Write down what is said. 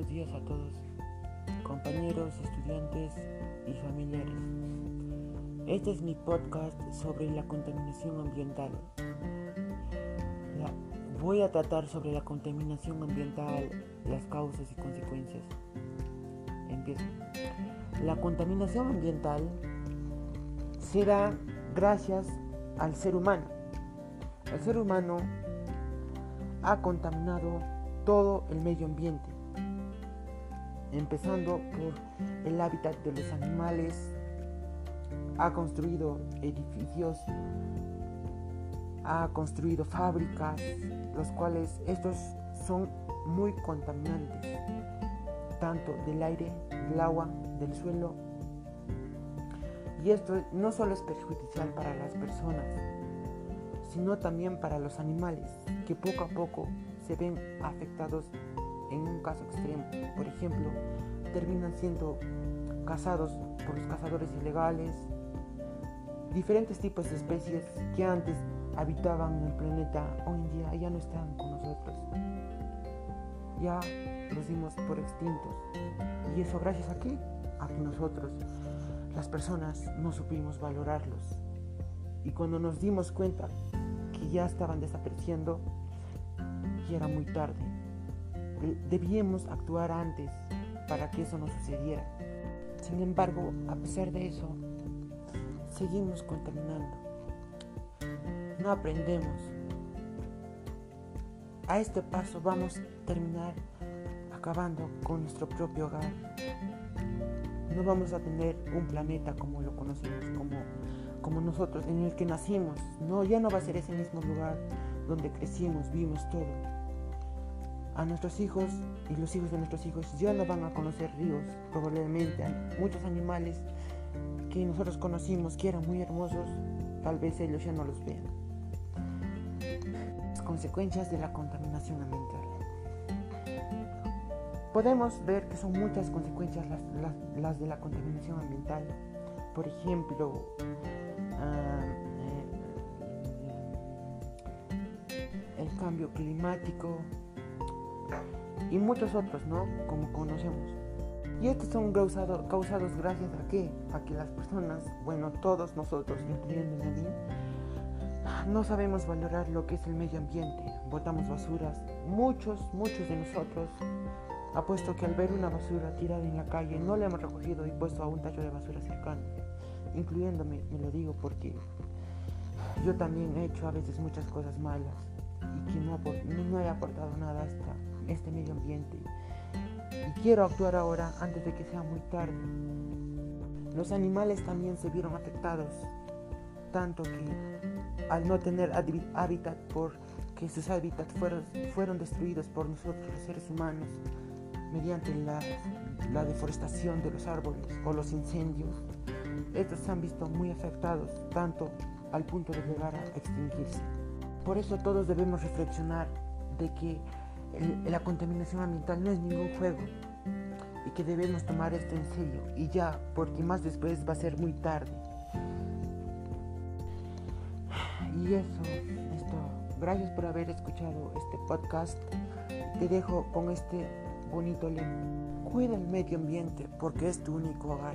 buenos días a todos, compañeros, estudiantes y familiares. Este es mi podcast sobre la contaminación ambiental. voy a tratar sobre la contaminación ambiental, las causas y consecuencias. Empiezo. La contaminación ambiental será gracias al ser humano. El ser humano ha contaminado todo el medio ambiente, empezando por el hábitat de los animales, ha construido edificios, ha construido fábricas, los cuales estos son muy contaminantes, tanto del aire, del agua, del suelo. Y esto no solo es perjudicial para las personas, sino también para los animales, que poco a poco se ven afectados en un caso extremo. Por ejemplo, terminan siendo cazados por los cazadores ilegales, diferentes tipos de especies que antes habitaban el planeta hoy en día ya no están con nosotros. Ya los dimos por extintos. ¿Y eso gracias a qué? A que nosotros, las personas, no supimos valorarlos. Y cuando nos dimos cuenta que ya estaban desapareciendo, era muy tarde. Debíamos actuar antes para que eso no sucediera. Sin embargo, a pesar de eso, seguimos contaminando. No aprendemos. A este paso vamos a terminar acabando con nuestro propio hogar. No vamos a tener un planeta como lo conocemos, como, como nosotros, en el que nacimos. No, ya no va a ser ese mismo lugar donde crecimos, vimos todo a nuestros hijos y los hijos de nuestros hijos ya no van a conocer ríos, probablemente muchos animales que nosotros conocimos que eran muy hermosos, tal vez ellos ya no los vean. Las consecuencias de la contaminación ambiental. Podemos ver que son muchas consecuencias las, de la contaminación ambiental. Por ejemplo, ah, eh, el cambio climático, y muchos otros, ¿no? Como conocemos. Y estos son causados, causados gracias a qué? A que las personas, bueno, todos nosotros, incluyendo mí, no sabemos valorar lo que es el medio ambiente. Botamos basuras. Muchos, muchos de nosotros, apuesto que al ver una basura tirada en la calle, no la hemos recogido y puesto a un tacho de basura cercano. Incluyéndome, me lo digo porque yo también he hecho a veces muchas cosas malas y que no, no he aportado nada hasta este medio ambiente. Y quiero actuar ahora antes de que sea muy tarde. Los animales también se vieron afectados, tanto que al no tener hábitat porque sus hábitats fueron, fueron destruidos por nosotros los seres humanos mediante la, la deforestación de los árboles o los incendios, estos se han visto muy afectados, tanto al punto de llegar a extinguirse. Por eso todos debemos reflexionar de que la contaminación ambiental no es ningún juego y que debemos tomar esto en serio y ya, porque más después va a ser muy tarde. Y eso es todo. Gracias por haber escuchado este podcast. Te dejo con este bonito lema. Cuida el medio ambiente porque es tu único hogar.